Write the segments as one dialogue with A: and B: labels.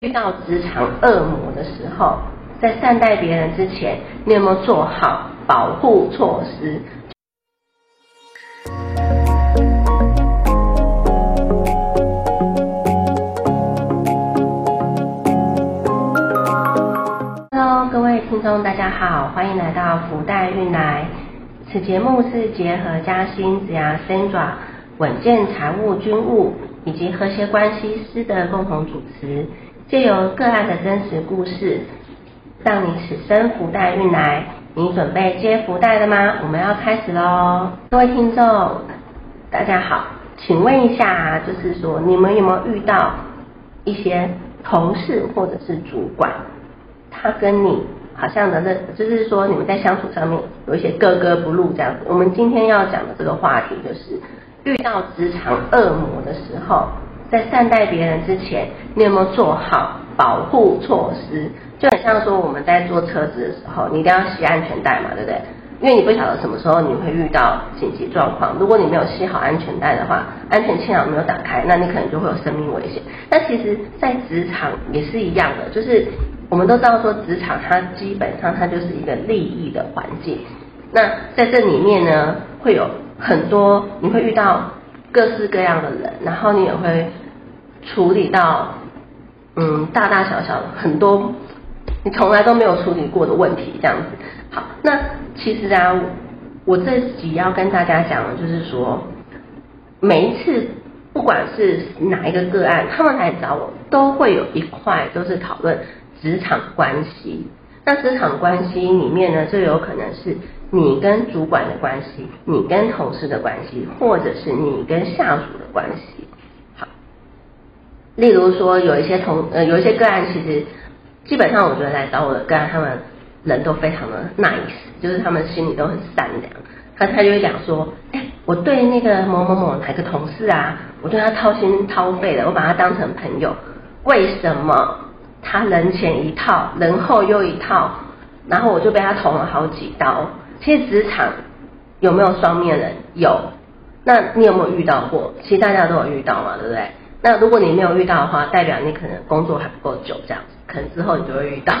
A: 遇到职场恶魔的时候，在善待别人之前，你有没有做好保护措施？Hello，各位听众，大家好，欢迎来到福袋运来。此节目是结合嘉兴子牙 Sandra 稳健财务军务以及和谐关系师的共同主持。借由个案的真实故事，让你此生福袋运来。你准备接福袋了吗？我们要开始喽！各位听众，大家好，请问一下，就是说你们有没有遇到一些同事或者是主管，他跟你好像的，那就是说你们在相处上面有一些格格不入这样子。我们今天要讲的这个话题就是遇到职场恶魔的时候。在善待别人之前，你有没有做好保护措施？就很像说我们在坐车子的时候，你一定要系安全带嘛，对不对？因为你不晓得什么时候你会遇到紧急状况。如果你没有系好安全带的话，安全气囊没有打开，那你可能就会有生命危险。那其实，在职场也是一样的，就是我们都知道说，职场它基本上它就是一个利益的环境。那在这里面呢，会有很多你会遇到。各式各样的人，然后你也会处理到嗯大大小小很多你从来都没有处理过的问题，这样子。好，那其实啊，我这集要跟大家讲的就是说，每一次不管是哪一个个案，他们来找我，都会有一块都是讨论职场关系。那职场关系里面呢，就有可能是。你跟主管的关系，你跟同事的关系，或者是你跟下属的关系，好。例如说，有一些同呃，有一些个案，其实基本上我觉得来找我的个案，他们人都非常的 nice，就是他们心里都很善良。他他就会讲说，哎，我对那个某某某哪个同事啊，我对他掏心掏肺的，我把他当成朋友。为什么他人前一套，人后又一套，然后我就被他捅了好几刀。其实职场有没有双面人？有。那你有没有遇到过？其实大家都有遇到嘛，对不对？那如果你没有遇到的话，代表你可能工作还不够久，这样子，可能之后你就会遇到。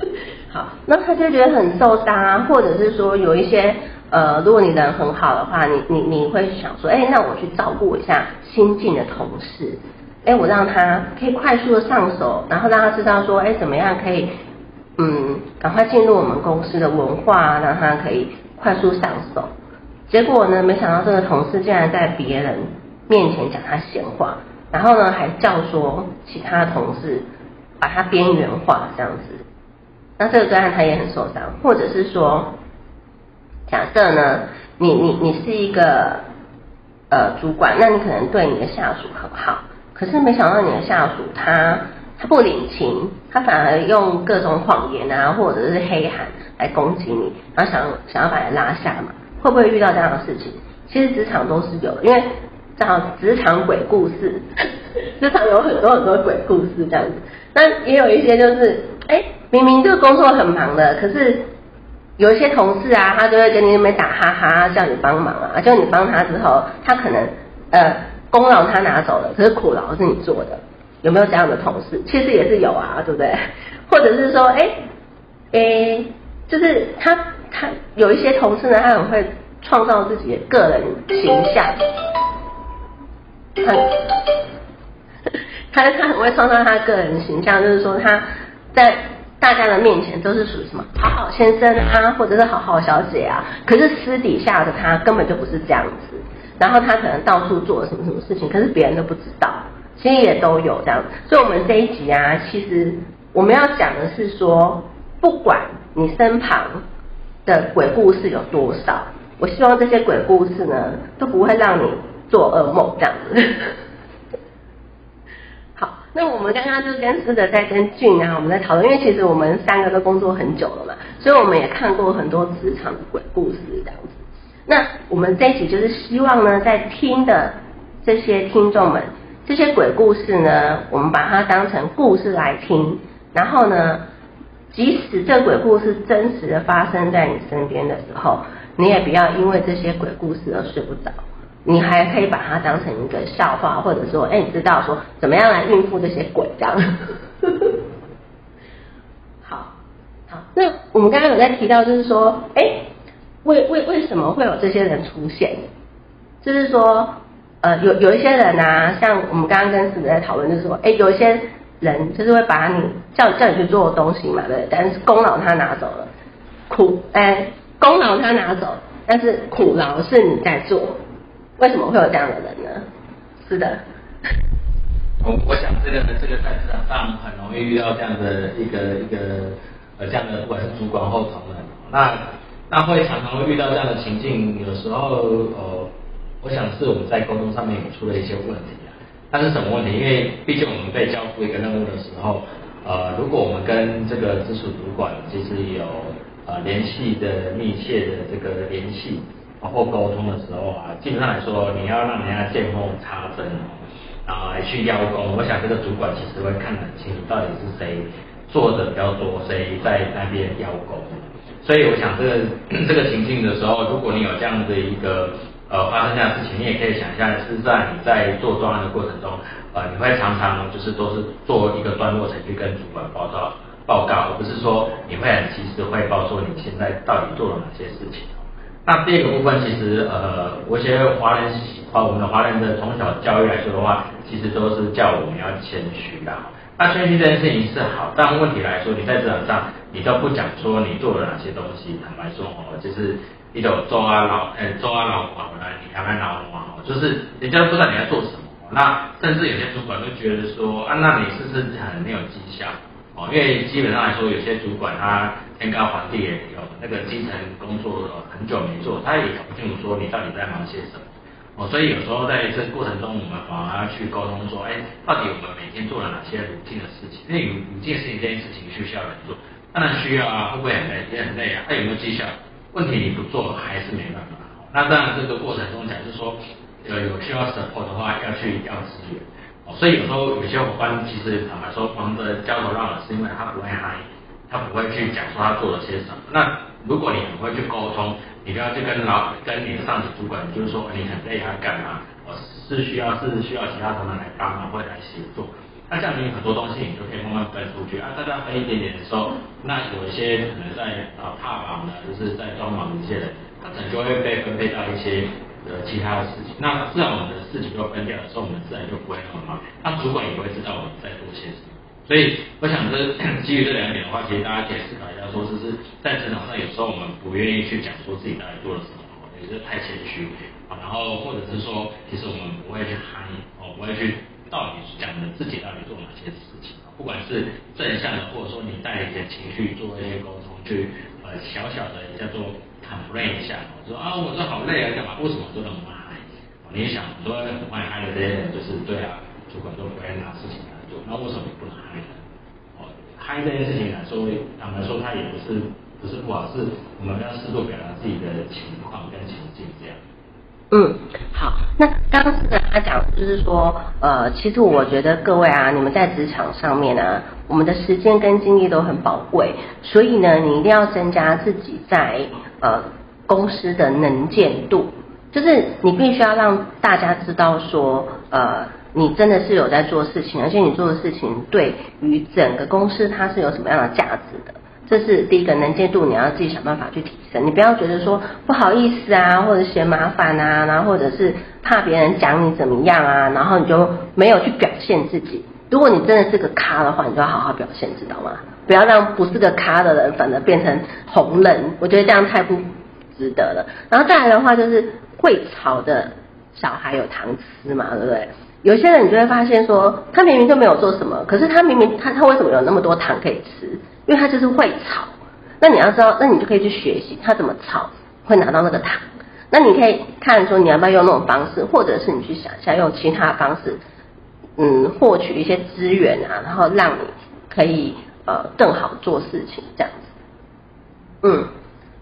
A: 好，那他就觉得很受伤啊，或者是说有一些呃，如果你人很好的话，你你你会想说，哎，那我去照顾一下新进的同事，哎，我让他可以快速的上手，然后让他知道说，哎，怎么样可以。嗯，赶快进入我们公司的文化，让他可以快速上手。结果呢，没想到这个同事竟然在别人面前讲他闲话，然后呢，还叫说其他同事把他边缘化这样子。那这个个案他也很受伤，或者是说，假设呢，你你你是一个呃主管，那你可能对你的下属很好，可是没想到你的下属他。他不领情，他反而用各种谎言啊，或者是黑喊来攻击你，然后想想要把你拉下嘛？会不会遇到这样的事情？其实职场都是有，因为讲职场鬼故事，职场有很多很多鬼故事这样子。那也有一些就是，哎，明明这个工作很忙的，可是有一些同事啊，他就会跟你那边打哈哈，叫你帮忙啊，叫你帮他之后，他可能呃功劳他拿走了，可是苦劳是你做的。有没有这样的同事？其实也是有啊，对不对？或者是说，哎，哎，就是他他有一些同事呢，他很会创造自己的个人形象，很，他他很会创造他个人形象，就是说他在大家的面前都是属于什么好好先生啊，或者是好好小姐啊，可是私底下的他根本就不是这样子，然后他可能到处做什么什么事情，可是别人都不知道。其实也都有这样，所以我们这一集啊，其实我们要讲的是说，不管你身旁的鬼故事有多少，我希望这些鬼故事呢，都不会让你做噩梦这样子。好，那我们刚刚就跟思德在跟俊啊，我们在讨论，因为其实我们三个都工作很久了嘛，所以我们也看过很多职场的鬼故事这样子。那我们这一集就是希望呢，在听的这些听众们。这些鬼故事呢，我们把它当成故事来听。然后呢，即使这鬼故事真实的发生在你身边的时候，你也不要因为这些鬼故事而睡不着。你还可以把它当成一个笑话，或者说，哎，你知道说怎么样来应付这些鬼这样。好，好，那我们刚刚有在提到，就是说，哎，为为为什么会有这些人出现？就是说，呃，有有一些人啊，像我们刚刚跟师子在讨论，就是说，哎，有一些人就是会把你叫叫你去做东西嘛，对？但是功劳他拿走了，苦，哎，功劳他拿走，但是苦劳是你在做，为什么会有这样的人呢？是的。
B: 我我想这个这个在职场上很容易遇到这样的一个一个呃这样的不管是主管或同仁，那那会常常会遇到这样的情境，有时候呃我想是我们在沟通上面有出了一些问题啊。那是什么问题？因为毕竟我们被交付一个任务的时候，呃如果我们跟这个直属主管其实有呃联系的密切的这个联系包括沟通的时候啊，基本上来说你要让人家见缝插针。啊，来去邀功，我想这个主管其实会看得很清楚，到底是谁做的比较多，谁在那边邀功。所以我想这个 这个情境的时候，如果你有这样的一个呃发生这样事情，你也可以想象是在你在做专案的过程中，呃，你会常常就是都是做一个段落程序跟主管报告报告，而不是说你会很及时汇报说你现在到底做了哪些事情。那第二个部分，其实呃，我觉得华人华我们的华人的从小教育来说的话，其实都是叫我们要谦虚的。那谦虚这件事情是好，但问题来说，你在职场上你都不讲说你做了哪些东西，坦白说哦，就是一种做啊老哎做啊老广来，你还蛮老嘛哦，就是人家不知道你在做什么。那甚至有些主管都觉得说啊，那你是不是很没有绩效？哦，因为基本上来说，有些主管他天高皇帝远，有那个基层工作很久没做，他也搞不清楚说你到底在忙些什么。哦，所以有时候在这过程中，我们反而要去沟通说，哎，到底我们每天做了哪些鲁静的事情？因为鲁鲁静的事情这件事情需要人做，当然需要啊，会不会很累？也很累啊。他有没有绩效？问题你不做还是没办法。那当然这个过程中，假设说呃有需要 support 的话，要去要资源。哦所以有时候有些伙伴其实坦白说忙着焦头烂额，是因为他不会嗨，他不会去讲说他做了些什么。那如果你很会去沟通，你不要去跟老跟你的上级主管，就是说你很累要干嘛？是需要是需要其他同仁来帮忙或来协作。那这样你很多东西你就可以慢慢分出去啊。大家分一点点的时候，那有一些可能在啊踏房的，就是在装忙的一些人，他可能就会被分配到一些。呃其他的事情，那自然我们的事情都分掉的时候，我们自然就不会那么忙。那主管也会知道我们在做些什么。所以我想，这基于这两点的话，其实大家可以思考一下，说就是在职场上，有时候我们不愿意去讲说自己到底做了什么，也是太谦虚啊。然后或者是说，其实我们不会去喊哦，不会去到底讲的自己到底做哪些事情不管是正向的，或者说你带一些情绪做一些沟通，去呃小小的叫做。complain 一下，说啊，我这好累啊，干嘛？为什么做那么嗨？你想，很多很爱嗨的这些人，就是对啊，主管都不会拿事情来做，那为什么不能嗨呢？哦，嗨这件事情来说，坦白说，他也不是不是不好，是我们要适度表达自己的情况跟情境这样。
A: 嗯，好，那刚刚跟他讲，就是说，呃，其实我觉得各位啊，你们在职场上面呢，我们的时间跟精力都很宝贵，所以呢，你一定要增加自己在呃公司的能见度，就是你必须要让大家知道说，呃，你真的是有在做事情，而且你做的事情对于整个公司它是有什么样的价值的。这是第一个能见度，你要自己想办法去提升。你不要觉得说不好意思啊，或者嫌麻烦啊，然后或者是怕别人讲你怎么样啊，然后你就没有去表现自己。如果你真的是个咖的话，你就要好好表现，知道吗？不要让不是个咖的人反而变成红人，我觉得这样太不值得了。然后再来的话，就是会吵的小孩有糖吃嘛，对不对？有些人你就会发现说，他明明就没有做什么，可是他明明他他为什么有那么多糖可以吃？因为他就是会炒，那你要知道，那你就可以去学习他怎么炒，会拿到那个糖。那你可以看说你要不要用那种方式，或者是你去想一下用其他方式，嗯，获取一些资源啊，然后让你可以呃更好做事情这样子。嗯，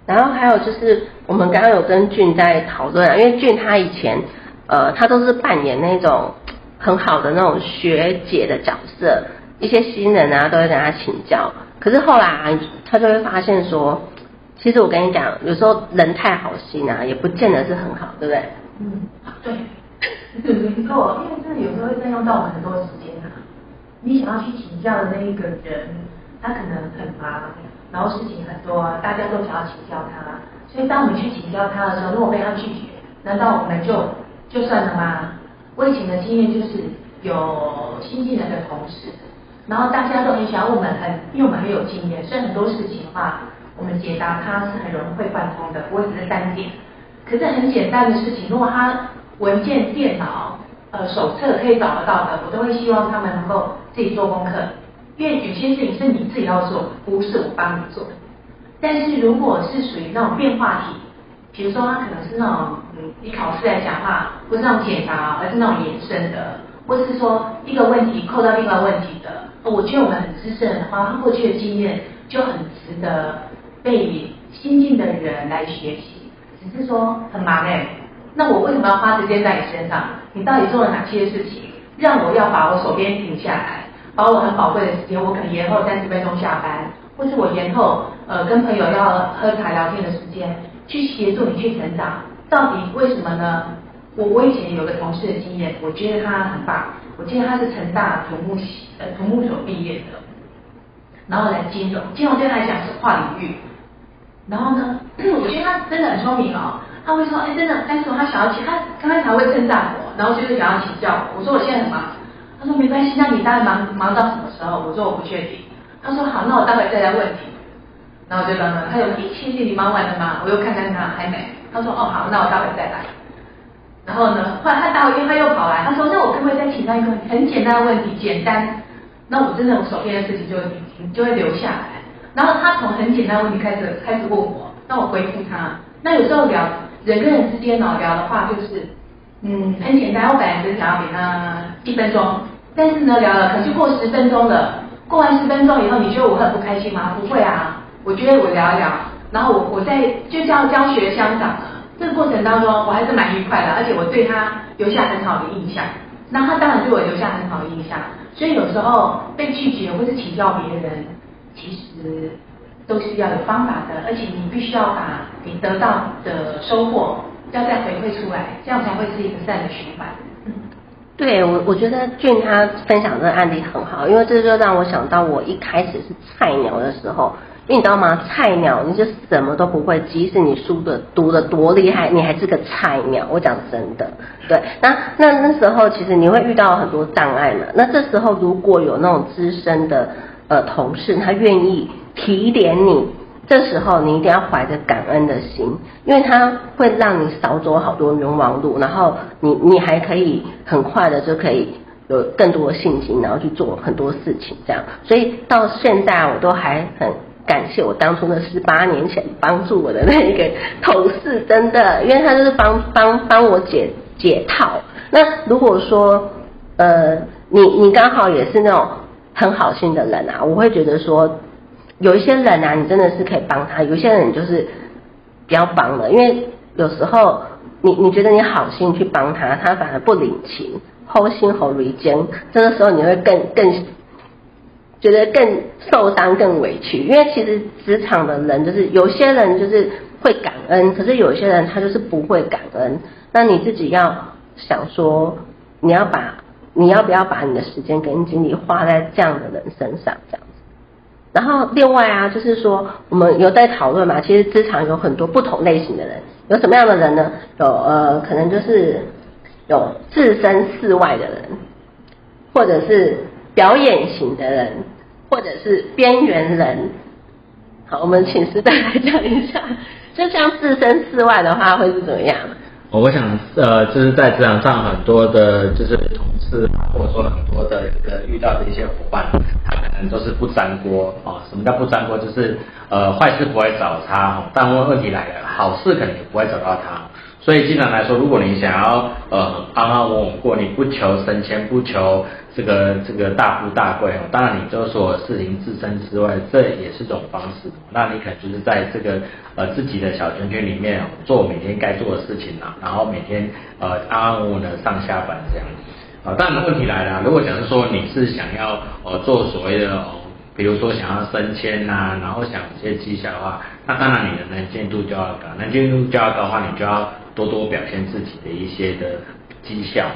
A: 然后还有就是我们刚刚有跟俊在讨论啊，因为俊他以前呃他都是扮演那种很好的那种学姐的角色，一些新人啊都会跟他请教。可是后来他就会发现说，其实我跟你讲，有时候人太好心啊，也不见得是很好，对不对？
C: 嗯，对，没错，因为这有时候会占用到我们很多时间啊。你想要去请教的那一个人，他可能很忙，然后事情很多，大家都想要请教他，所以当我们去请教他的时候，如果被他拒绝，难道我们就就算了吗？我以前的经验就是有新进来的同事，然后大家都很想要我们很，因为我们很有经验，所以很多事情的话，我们解答他是很容易会贯通的，不会只是单点。可是很简单的事情，如果他文件、电脑、呃手册可以找得到的，我都会希望他们能够自己做功课，因为有些事情是你自己要做，不是我帮你做。但是如果是属于那种变化题，比如说他可能是那种嗯，以考试来讲话，不是那种解答，而是那种延伸的，或是说一个问题扣到另外问题的。我觉得我们很资深的话，他过去的经验就很值得被新进的人来学习。只是说很忙哎，那我为什么要花时间在你身上？你到底做了哪些事情，让我要把我手边停下来，把我很宝贵的时间，我可能延后三十分钟下班，或是我延后呃跟朋友要喝茶聊天的时间，去协助你去成长？到底为什么呢？我我以前有个同事的经验，我觉得他很棒。我记得他是成大土木系呃土木所毕业的，然后来金融，金融对他来讲是跨领域。然后呢，我觉得他真的很聪明哦。他会说，哎，真的，但是他想要请他，刚才才会称赞我，然后就是想要请教我。我说我现在很忙。他说没关系，那你大概忙忙到什么时候？我说我不确定。他说好，那我待会再来问你。然后就等等，他有一千弟你忙完了吗？我又看看他还没。他说哦好，那我待会再来。然后呢，后来他待会因为他又跑来，他说那我可不可以再请教一个很简单的问题？简单。那我真的我手边的事情就就会留下来。然后他从很简单问题开始开始问我，那我回复他。那有时候聊人跟人之间呢聊的话，就是嗯很简单。我本来只想要给他一分钟，但是呢聊了可是过十分钟了。过完十分钟以后，你觉得我很不开心吗？不会啊，我觉得我聊一聊，然后我我在就叫教学相长了。这个过程当中，我还是蛮愉快的，而且我对他留下很好的印象。那他当然对我留下很好的印象。所以有时候被拒绝或是请教别人。其实都是要有方法的，而且你必须要把你得到的收获要再回馈出来，这样才会是一个善的循环。
A: 对我，我觉得俊他分享这个案例很好，因为这就让我想到我一开始是菜鸟的时候，因为你知道吗？菜鸟你就什么都不会，即使你书的读的多厉害，你还是个菜鸟。我讲真的，对。那那那时候其实你会遇到很多障碍嘛。那这时候如果有那种资深的。呃，同事他愿意提点你，这时候你一定要怀着感恩的心，因为他会让你少走好多冤枉路，然后你你还可以很快的就可以有更多的信心，然后去做很多事情，这样。所以到现在我都还很感谢我当初的十八年前帮助我的那一个同事，真的，因为他就是帮帮帮我解解套。那如果说呃，你你刚好也是那种。很好心的人啊，我会觉得说，有一些人啊，你真的是可以帮他；有些人就是不要帮了，因为有时候你你觉得你好心去帮他，他反而不领情，后心后离间，这个时候你会更更觉得更受伤、更委屈。因为其实职场的人就是有些人就是会感恩，可是有些人他就是不会感恩。那你自己要想说，你要把。你要不要把你的时间跟精力花在这样的人身上？这样子。然后另外啊，就是说我们有在讨论嘛，其实职场有很多不同类型的人，有什么样的人呢？有呃，可能就是有置身事外的人，或者是表演型的人，或者是边缘人。好，我们请师大来讲一下，就像置身事外的话，会是怎么样？
B: 我想，呃，就是在职场上很多的，就是同事，或者说很多的一个遇到的一些伙伴，他可能都是不粘锅啊。什么叫不粘锅？就是呃，坏事不会找他，但问问题来了，好事可能也不会找到他。所以，经常来说，如果你想要呃安安稳稳过，你不求升迁，不求这个这个大富大贵哦，当然你就说事情自身之外，这也是种方式。那你可能就是在这个呃自己的小圈圈里面做每天该做的事情啊，然后每天呃安安稳稳的上下班这样。啊，当然问题来了，如果假设说你是想要呃做所谓的哦，比如说想要升迁呐，然后想一些绩效的话，那当然你的能见度就要高，能见度就要高的话，你就要。多多表现自己的一些的绩效，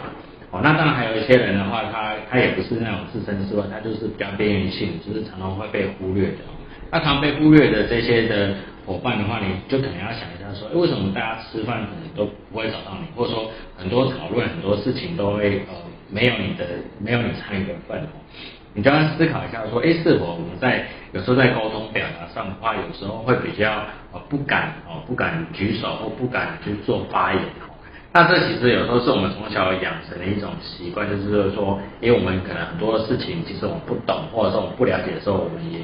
B: 哦，那当然还有一些人的话，他他也不是那种置身事外，他就是比较边缘性，就是常常会被忽略的。那常被忽略的这些的伙伴的话，你就可能要想一下说，哎，为什么大家吃饭可能都不会找到你，或者说很多讨论很多事情都会呃没有你的没有你参与的份哦。你就要思考一下说，哎，是否我们在有时候在沟通表达上的话，有时候会比较呃不敢哦不敢举手或不敢去做发言。那这其实有时候是我们从小养成的一种习惯，就是说，因为我们可能很多事情其实我们不懂，或者说我们不了解的时候，我们也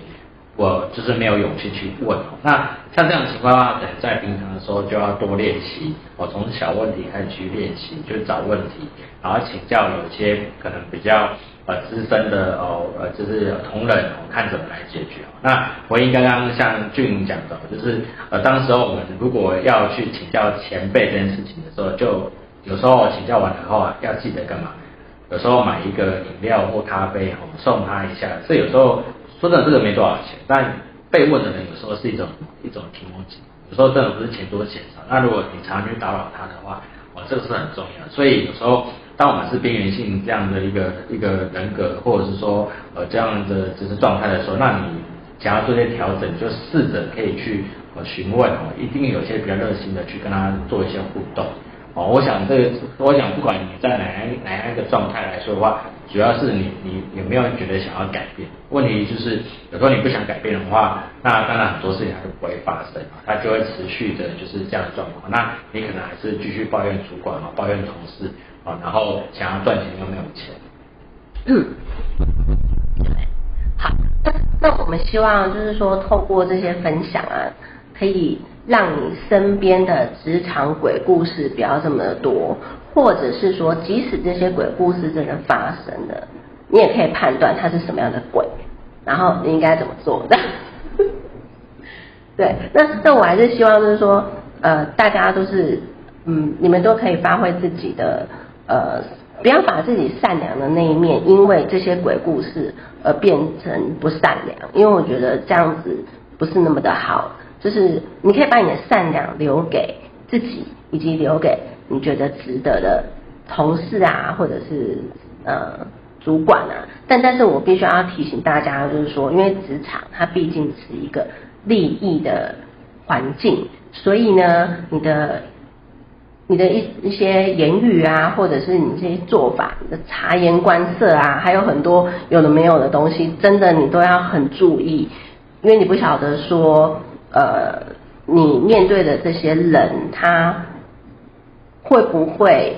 B: 我就是没有勇气去问。那像这样情况的话，可能在平常的时候就要多练习，我从小问题开始去练习，就找问题，然后请教有些可能比较。呃，资深的哦，呃，就是同仁哦，看怎么来解决。那回应刚刚像俊明讲的，就是呃，当时候我们如果要去请教前辈这件事情的时候，就有时候请教完以后啊，要记得干嘛？有时候买一个饮料或咖啡我们，送他一下。这有时候说真的，这个没多少钱，但被问的人有时候是一种一种提莫吉，有时候真的不是钱多钱少。那如果你常去打扰他的话，我，这个是很重要。所以有时候。当我们是边缘性这样的一个一个人格，或者是说呃这样的只是状态的时候，那你想要做一些调整，就试着可以去呃询问哦，一定有些比较热心的去跟他做一些互动哦。我想这个，我想不管你在哪样哪样一个状态来说的话，主要是你你有没有觉得想要改变？问题就是有时候你不想改变的话，那当然很多事情它就不会发生，它就会持续的就是这样的状况。那你可能还是继续抱怨主管啊，抱怨同事。啊，然后想要赚钱又没有钱。
A: 嗯，好，那那我们希望就是说，透过这些分享啊，可以让你身边的职场鬼故事不要这么多，或者是说，即使这些鬼故事真的发生了，你也可以判断它是什么样的鬼，然后你应该怎么做的。对，那那我还是希望就是说，呃，大家都是，嗯，你们都可以发挥自己的。呃，不要把自己善良的那一面，因为这些鬼故事而变成不善良，因为我觉得这样子不是那么的好。就是你可以把你的善良留给自己，以及留给你觉得值得的同事啊，或者是呃主管啊。但但是我必须要提醒大家，就是说，因为职场它毕竟是一个利益的环境，所以呢，你的。你的一一些言语啊，或者是你这些做法，你的察言观色啊，还有很多有的没有的东西，真的你都要很注意，因为你不晓得说，呃，你面对的这些人，他会不会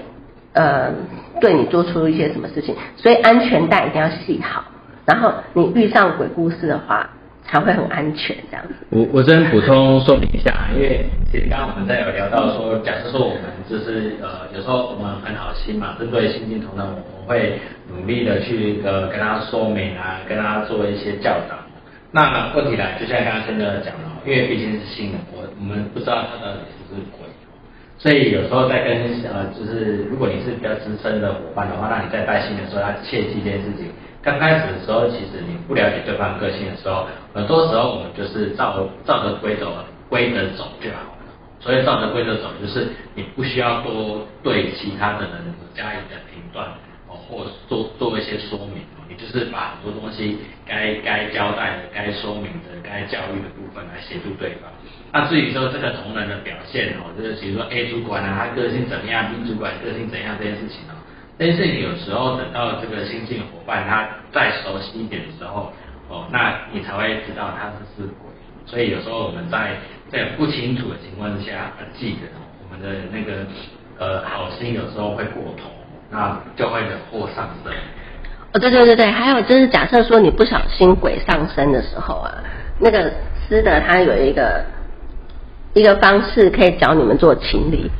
A: 呃对你做出一些什么事情，所以安全带一定要系好，然后你遇上鬼故事的话。才会很安全这样子。
B: 我我这边补充说明一下，因为其实刚刚我们在有聊到说，假设说我们就是呃有时候我们很好心嘛，针对新进同仁，我们会努力的去呃跟他说明啊，跟他做一些教导。那问题来，就像刚刚真的讲了，因为毕竟是新人，我我们不知道他到底是不是鬼，所以有时候在跟呃就是如果你是比较资深的伙伴的话，那你在带新人的时候要切记这件事情。刚开始的时候，其实你不了解对方个性的时候，很多时候我们就是照着照着规则规则走就好了。所以照着规则走，就是你不需要多对其他的人加以的评断哦，或做做一些说明，你就是把很多东西该该交代的、该说明的、该教育的部分来协助对方。那至于说这个同仁的表现哦，就是比如说 A 主管啊，他个性怎么样，B 主管个性怎样这件事情哦。但是你有时候等到这个新进伙伴他再熟悉一点的时候，哦，那你才会知道他是是鬼。所以有时候我们在在不清楚的情况之下，记得我们的那个呃好心有时候会过头，那就会惹祸上身。
A: 哦，对对对对，还有就是假设说你不小心鬼上身的时候啊，那个师德他有一个一个方式可以教你们做清理。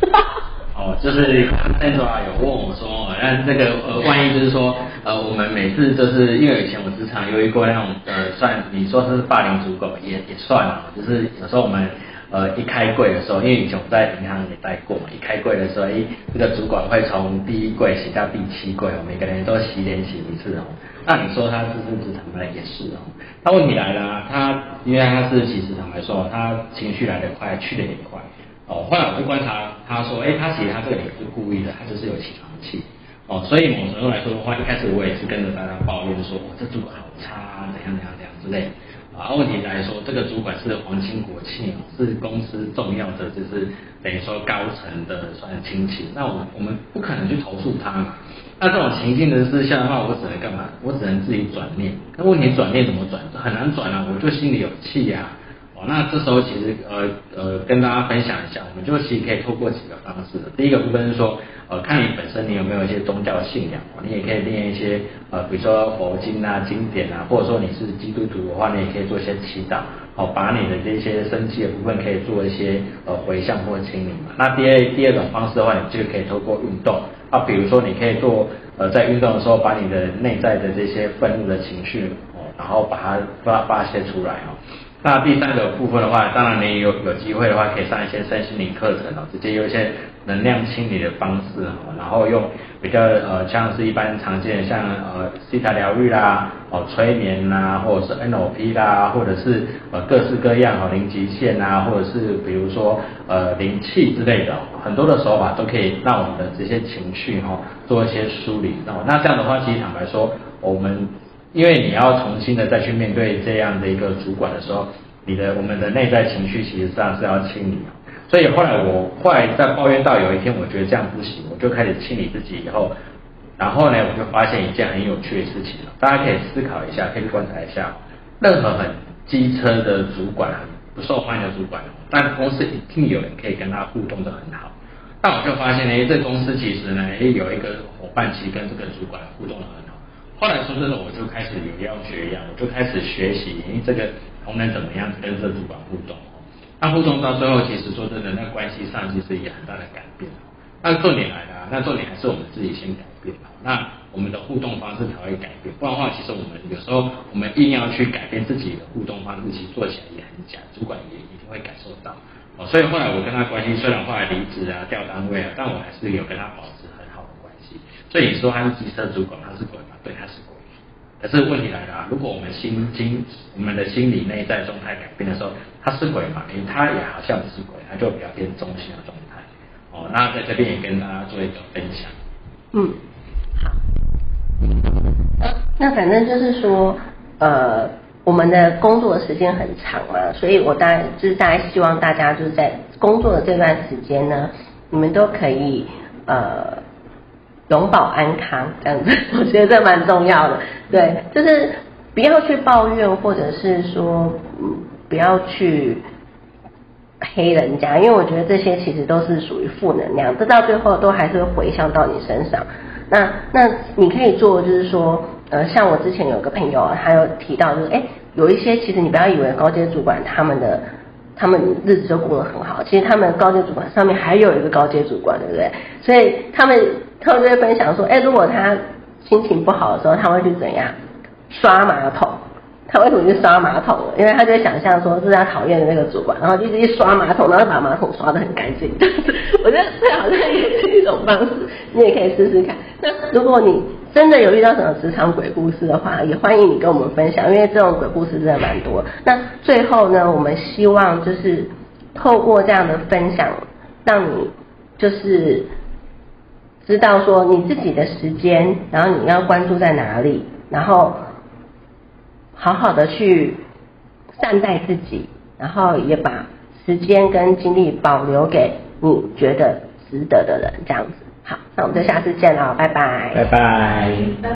B: 哦，就是那时候啊，有问我说，那那个呃，万一就是说，呃，我们每次就是因为以前我职场有一过那种呃，算你说是霸凌主管也也算啊，就是有时候我们呃一开柜的时候，因为以前我在银行也待过嘛，一开柜的时候，哎，这个主管会从第一柜洗到第七柜哦，每个人都洗脸洗一次哦。那你说他是不是职场呢？也是哦。那问题来了，他因为他是其实坦白说，他情绪来得快，去得也快。哦，后来我就观察，他说，哎，他其实他这个也是故意的，他就是有起床气。哦，所以某程度来说的话，一开始我也是跟着大家抱怨说，我，这主管好差，怎样怎样怎样之类。啊，问题来说，这个主管是皇亲国戚，是公司重要的，就是等于说高层的算亲戚。那我我们不可能去投诉他嘛。那这种情境的事下的话，我只能干嘛？我只能自己转念。那问题转念怎么转？很难转啊，我就心里有气呀。哦，那这时候其实呃呃跟大家分享一下，我们就其实可以透过几个方式。第一个部分是说，呃，看你本身你有没有一些宗教信仰，你也可以练一些呃，比如说佛经啊、经典啊，或者说你是基督徒的话，你也可以做一些祈祷，哦，把你的这些生气的部分可以做一些呃回向或清理嘛。那第二第二种方式的话，你就可以透过运动啊，比如说你可以做呃在运动的时候，把你的内在的这些愤怒的情绪哦，然后把它发发泄出来哦。那第三个部分的话，当然你有有机会的话，可以上一些身心灵课程哦，直接用一些能量清理的方式哦，然后用比较呃像是一般常见的像呃西塔疗愈啦，哦催眠啦，或者是 NLP 啦，或者是呃各式各样哦零极限啊，或者是比如说呃灵气之类的，很多的手法都可以让我们的这些情绪哈做一些梳理哦。那这样的话，其实坦白说，我们。因为你要重新的再去面对这样的一个主管的时候，你的我们的内在情绪其实上是要清理所以后来我后来在抱怨到有一天，我觉得这样不行，我就开始清理自己以后，然后呢，我就发现一件很有趣的事情大家可以思考一下，可以观察一下，任何很机车的主管，不受欢迎的主管，但公司一定有人可以跟他互动的很好。但我就发现呢，这公司其实呢，也有一个伙伴其实跟这个主管互动的很好。后来说真的，我就开始有要学一样，我就开始学习这个同仁怎么样跟这主管互动。那互动到最后，其实说真的，那关系上其实也很大的改变。那重点来了，那重点还是我们自己先改变。那我们的互动方式才会改变。不然的话，其实我们有时候我们硬要去改变自己的互动方式，其实做起来也很假，主管也一定会感受到。哦，所以后来我跟他关系虽然后来离职啊、调单位啊，但我还是有跟他保持。所以你说他是机车主管，他是鬼吗？对，他是鬼。可是问题来了啊，如果我们心经我们的心理内在状态改变的时候，他是鬼嘛？因为他也好像不是鬼，他就比较偏中性的状态。哦，那在这边也跟大家做一个分享。
A: 嗯，好。那反正就是说，呃，我们的工作时间很长嘛，所以我当然就是大家希望大家就是在工作的这段时间呢，你们都可以呃。永保安康这样子，我觉得这蛮重要的。对，就是不要去抱怨，或者是说，嗯，不要去黑人家，因为我觉得这些其实都是属于负能量，这到最后都还是会回向到你身上。那那你可以做，就是说，呃，像我之前有个朋友，他有提到，就是哎，有一些其实你不要以为高阶主管他们的他们日子就过得很好，其实他们高阶主管上面还有一个高阶主管，对不对？所以他们。他们就会分享说，哎，如果他心情不好的时候，他会去怎样刷马桶？他为什么去刷马桶？因为他就想象说是他讨厌的那个主管，然后就一直刷马桶，然后把马桶刷得很干净。我觉得这好像也是一种方式，你也可以试试看。那如果你真的有遇到什么职场鬼故事的话，也欢迎你跟我们分享，因为这种鬼故事真的蛮多。那最后呢，我们希望就是透过这样的分享，让你就是。知道说你自己的时间，然后你要关注在哪里，然后好好的去善待自己，然后也把时间跟精力保留给你觉得值得的人，这样子。好，那我们就下次见了，拜拜，
B: 拜拜。